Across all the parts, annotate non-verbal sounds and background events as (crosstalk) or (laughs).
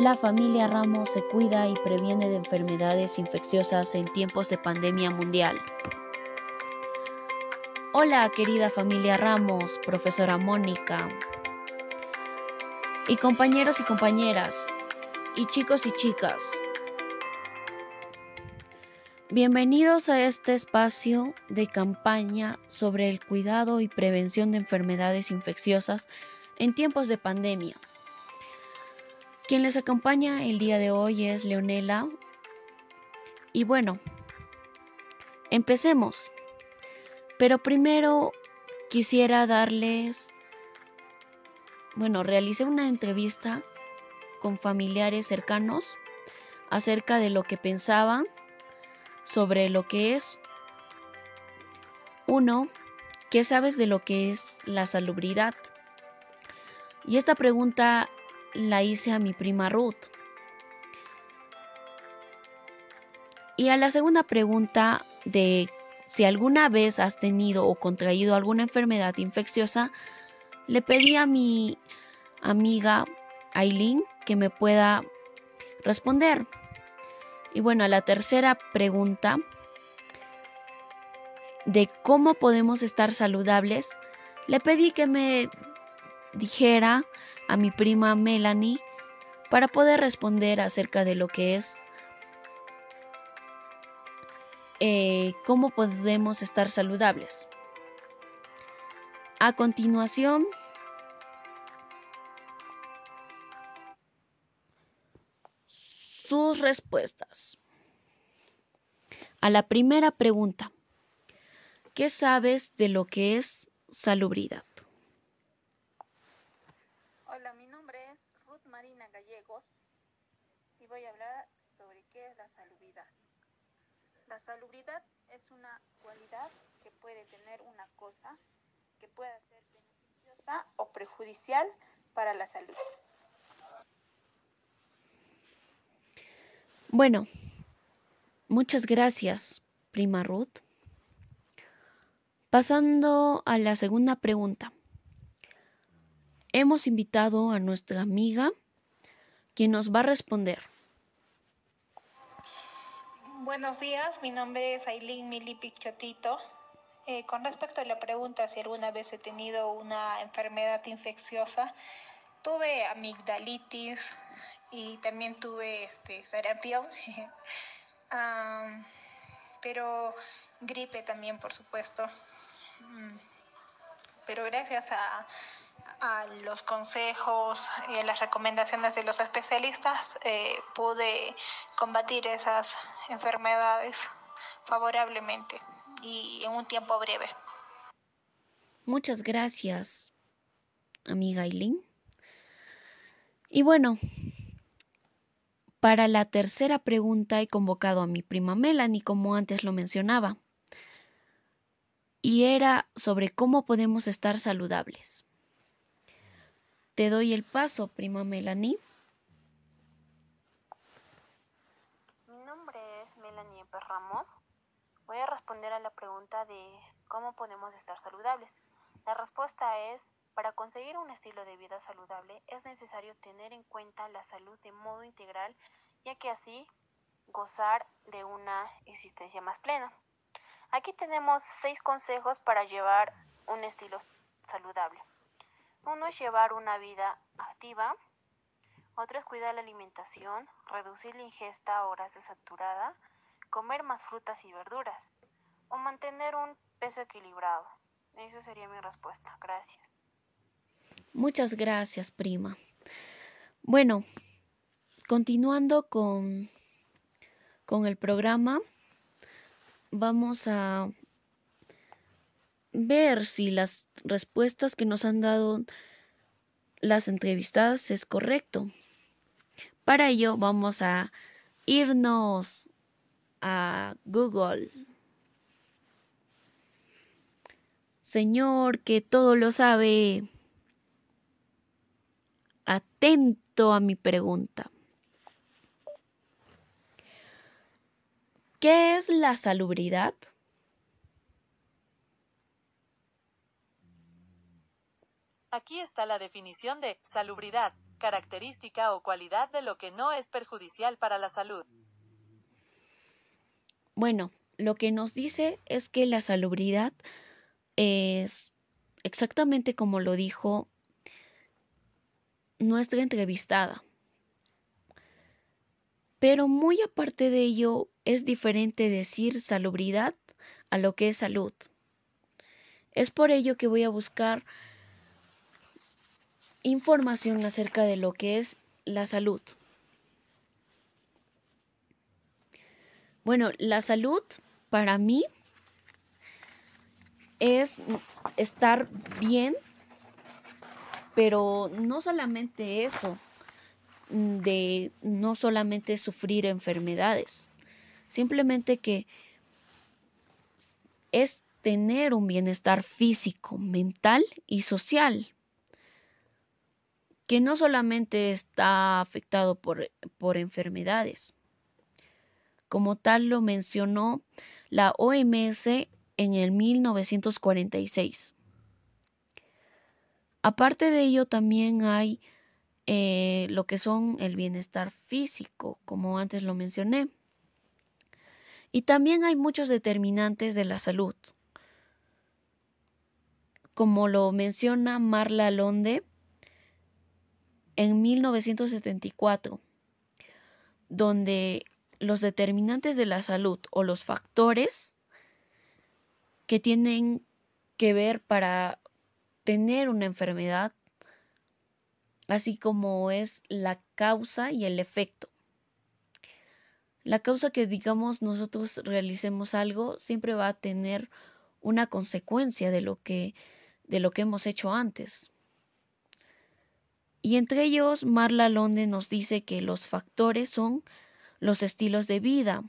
La familia Ramos se cuida y previene de enfermedades infecciosas en tiempos de pandemia mundial. Hola querida familia Ramos, profesora Mónica, y compañeros y compañeras, y chicos y chicas. Bienvenidos a este espacio de campaña sobre el cuidado y prevención de enfermedades infecciosas en tiempos de pandemia. Quien les acompaña el día de hoy es Leonela. Y bueno, empecemos. Pero primero quisiera darles, bueno, realicé una entrevista con familiares cercanos acerca de lo que pensaban sobre lo que es uno, ¿qué sabes de lo que es la salubridad? Y esta pregunta la hice a mi prima Ruth. Y a la segunda pregunta de si alguna vez has tenido o contraído alguna enfermedad infecciosa, le pedí a mi amiga Aileen que me pueda responder. Y bueno, a la tercera pregunta de cómo podemos estar saludables, le pedí que me dijera a mi prima Melanie para poder responder acerca de lo que es eh, cómo podemos estar saludables. A continuación, sus respuestas. A la primera pregunta, ¿qué sabes de lo que es salubridad? Voy a hablar sobre qué es la salubridad. La salubridad es una cualidad que puede tener una cosa que pueda ser beneficiosa o perjudicial para la salud. Bueno, muchas gracias, prima Ruth. Pasando a la segunda pregunta. Hemos invitado a nuestra amiga quien nos va a responder. Buenos días, mi nombre es Aileen Mili Chotito. Eh, con respecto a la pregunta si alguna vez he tenido una enfermedad infecciosa, tuve amigdalitis y también tuve este, sarampión, (laughs) pero gripe también, por supuesto. Mm, pero gracias a, a los consejos y a las recomendaciones de los especialistas, eh, pude combatir esas enfermedades favorablemente y en un tiempo breve. Muchas gracias, amiga Aileen. Y bueno, para la tercera pregunta he convocado a mi prima Melanie, como antes lo mencionaba, y era sobre cómo podemos estar saludables. Te doy el paso, prima Melanie. Mi nombre es Melanie Ramos. Voy a responder a la pregunta de cómo podemos estar saludables. La respuesta es, para conseguir un estilo de vida saludable es necesario tener en cuenta la salud de modo integral, ya que así gozar de una existencia más plena. Aquí tenemos seis consejos para llevar un estilo saludable. Uno es llevar una vida activa, otro es cuidar la alimentación, reducir la ingesta a horas de saturada, comer más frutas y verduras o mantener un peso equilibrado. Esa sería mi respuesta. Gracias. Muchas gracias, prima. Bueno, continuando con, con el programa, vamos a ver si las respuestas que nos han dado las entrevistadas es correcto. Para ello vamos a irnos a Google. Señor que todo lo sabe, atento a mi pregunta. ¿Qué es la salubridad? Aquí está la definición de salubridad. característica o cualidad de lo que no es perjudicial para la salud. Bueno, lo que nos dice es que la salubridad es exactamente como lo dijo nuestra entrevistada. Pero muy aparte de ello, es diferente decir salubridad a lo que es salud. Es por ello que voy a buscar información acerca de lo que es la salud. Bueno, la salud para mí es estar bien, pero no solamente eso, de no solamente sufrir enfermedades, simplemente que es tener un bienestar físico, mental y social, que no solamente está afectado por, por enfermedades. Como tal lo mencionó la OMS en el 1946. Aparte de ello, también hay eh, lo que son el bienestar físico, como antes lo mencioné. Y también hay muchos determinantes de la salud, como lo menciona Marla Londe en 1974, donde los determinantes de la salud o los factores que tienen que ver para tener una enfermedad, así como es la causa y el efecto. La causa que digamos nosotros realicemos algo siempre va a tener una consecuencia de lo que de lo que hemos hecho antes. Y entre ellos Marla Londe nos dice que los factores son los estilos de vida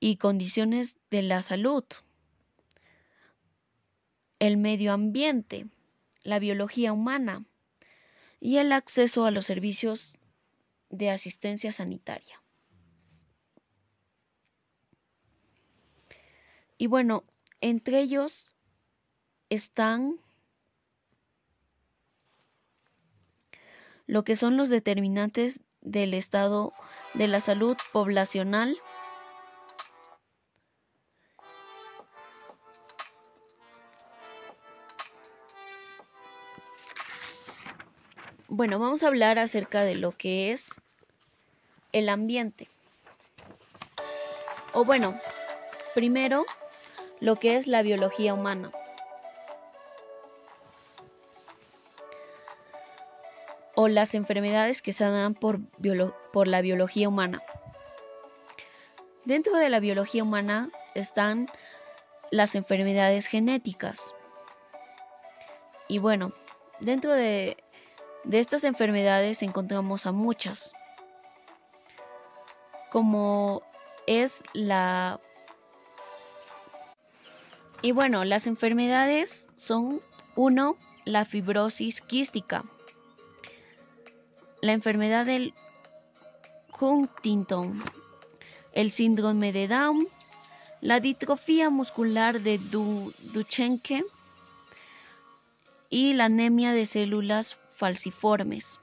y condiciones de la salud, el medio ambiente, la biología humana y el acceso a los servicios de asistencia sanitaria. Y bueno, entre ellos están lo que son los determinantes del estado de la salud poblacional Bueno, vamos a hablar acerca de lo que es el ambiente. O bueno, primero lo que es la biología humana. O las enfermedades que se dan por, la biología humana. Dentro de la biología humana están las enfermedades genéticas. Y bueno, dentro de, de estas enfermedades encontramos a muchas, como es la y bueno, las enfermedades son uno, La fibrosis quística. La enfermedad del Huntington. El síndrome de Down. La distrofia muscular de Duchenne. Y la anemia de células falciformes.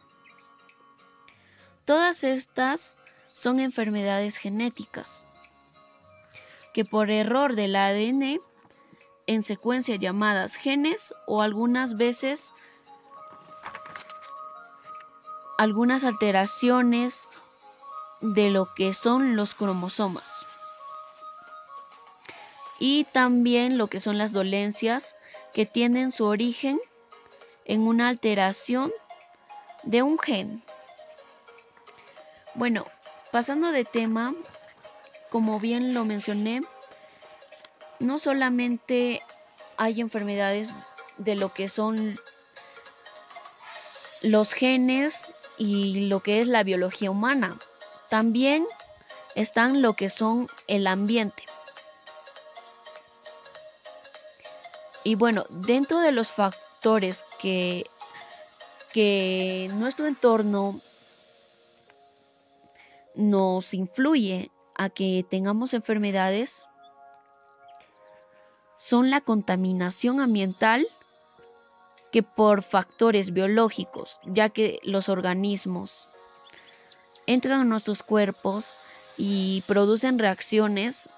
Todas estas son enfermedades genéticas que por error del ADN en secuencia llamadas genes o algunas veces algunas alteraciones de lo que son los cromosomas y también lo que son las dolencias que tienen su origen en una alteración de un gen. Bueno, pasando de tema, como bien lo mencioné, no solamente hay enfermedades de lo que son los genes y lo que es la biología humana, también están lo que son el ambiente. Y bueno, dentro de los factores que, que nuestro entorno nos influye a que tengamos enfermedades, son la contaminación ambiental que por factores biológicos, ya que los organismos entran en nuestros cuerpos y producen reacciones,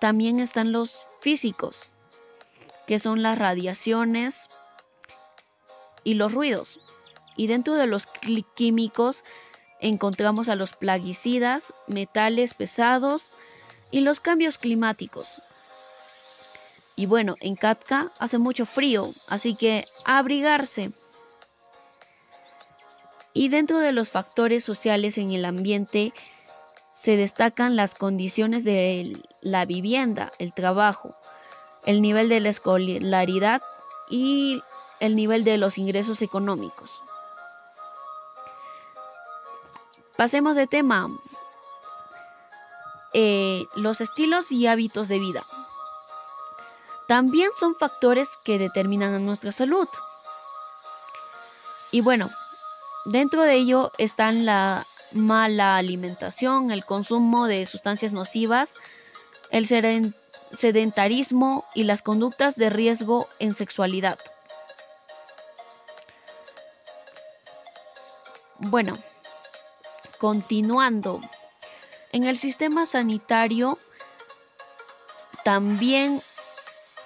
también están los físicos, que son las radiaciones y los ruidos. Y dentro de los químicos encontramos a los plaguicidas, metales pesados y los cambios climáticos. Y bueno, en Katka hace mucho frío, así que abrigarse. Y dentro de los factores sociales en el ambiente se destacan las condiciones de la vivienda, el trabajo, el nivel de la escolaridad y el nivel de los ingresos económicos. Pasemos de tema. Eh, los estilos y hábitos de vida. También son factores que determinan nuestra salud. Y bueno, dentro de ello están la mala alimentación, el consumo de sustancias nocivas, el sedentarismo y las conductas de riesgo en sexualidad. Bueno, Continuando, en el sistema sanitario también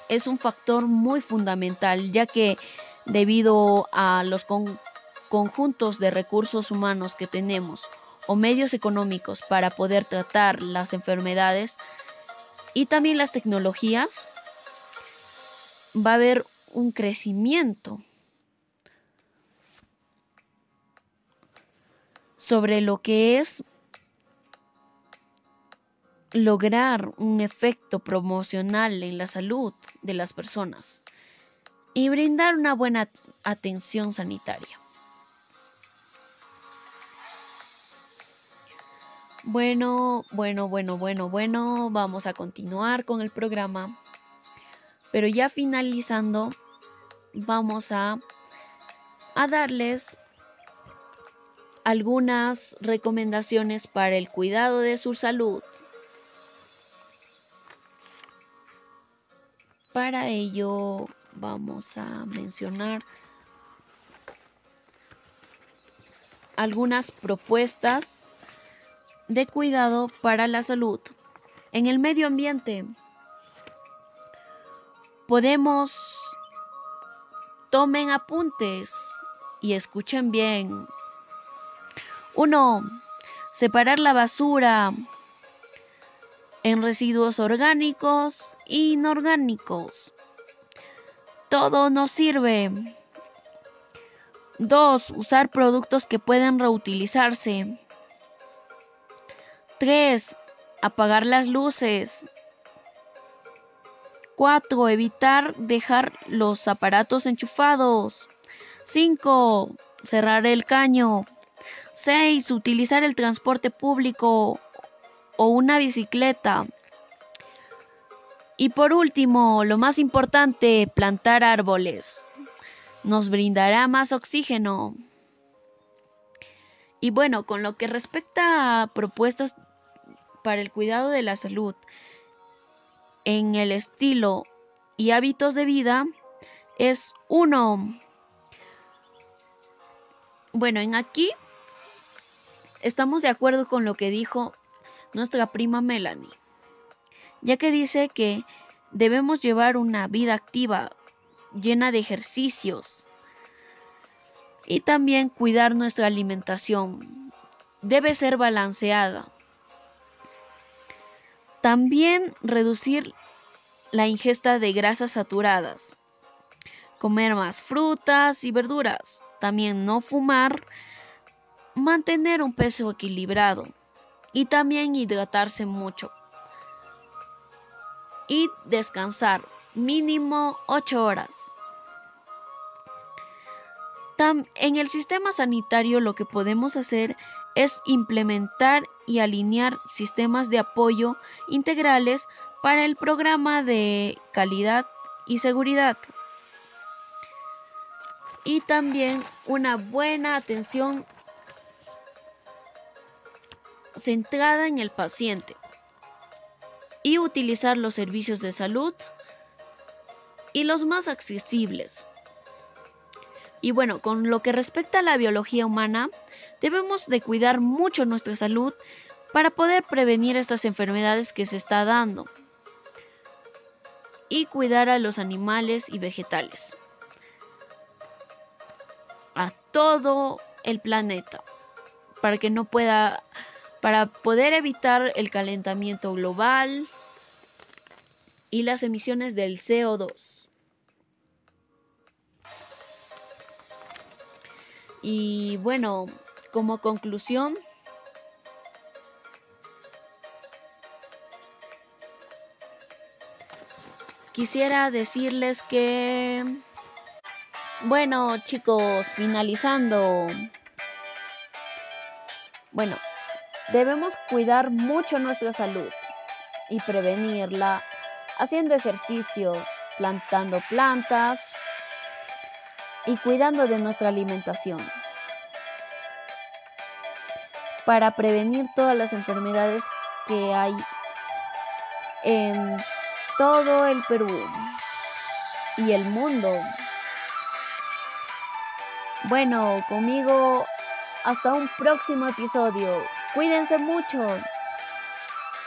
es un factor muy fundamental, ya que debido a los conjuntos de recursos humanos que tenemos o medios económicos para poder tratar las enfermedades y también las tecnologías, va a haber un crecimiento sobre lo que es lograr un efecto promocional en la salud de las personas y brindar una buena atención sanitaria. Bueno, bueno, bueno, bueno, bueno, vamos a continuar con el programa. Pero ya finalizando, vamos a, darles algunas recomendaciones para el cuidado de su salud. Para ello vamos a mencionar algunas propuestas de cuidado para la salud. En el medio ambiente podemos tomen apuntes y escuchen bien 1. Separar la basura en residuos orgánicos e inorgánicos. Todo nos sirve. 2. Usar productos que pueden reutilizarse. 3. Apagar las luces. 4. Evitar dejar los aparatos enchufados. 5. Cerrar el caño. 6. Utilizar el transporte público o una bicicleta. Y por último, lo más importante, plantar árboles. Nos brindará más oxígeno. Y bueno, con lo que respecta a propuestas para el cuidado de la salud en el estilo y hábitos de vida, es uno. Bueno, en aquí Estamos de acuerdo con lo que dijo nuestra prima Melanie, ya que dice que debemos llevar una vida activa, llena de ejercicios, y también cuidar nuestra alimentación. Debe ser balanceada. También reducir la ingesta de grasas saturadas. Comer más frutas y verduras. También no fumar mantener un peso equilibrado y también hidratarse mucho y descansar mínimo 8 horas. en el sistema sanitario lo que podemos hacer es implementar y alinear sistemas de apoyo integrales para el programa de calidad y seguridad. Y también una buena atención centrada en el paciente y utilizar los servicios de salud y los más accesibles. Y bueno, con lo que respecta a la biología humana, debemos de cuidar mucho nuestra salud para poder prevenir estas enfermedades que se está dando y cuidar a los animales y vegetales, a todo el planeta, para que no pueda, para poder evitar el calentamiento global y las emisiones del CO2. Y bueno, como conclusión, quisiera decirles que, bueno chicos, finalizando, bueno, debemos cuidar mucho nuestra salud y prevenirla haciendo ejercicios, plantando plantas y cuidando de nuestra alimentación para prevenir todas las enfermedades que hay en todo el Perú y el mundo. Bueno, conmigo hasta un próximo episodio. Cuídense mucho.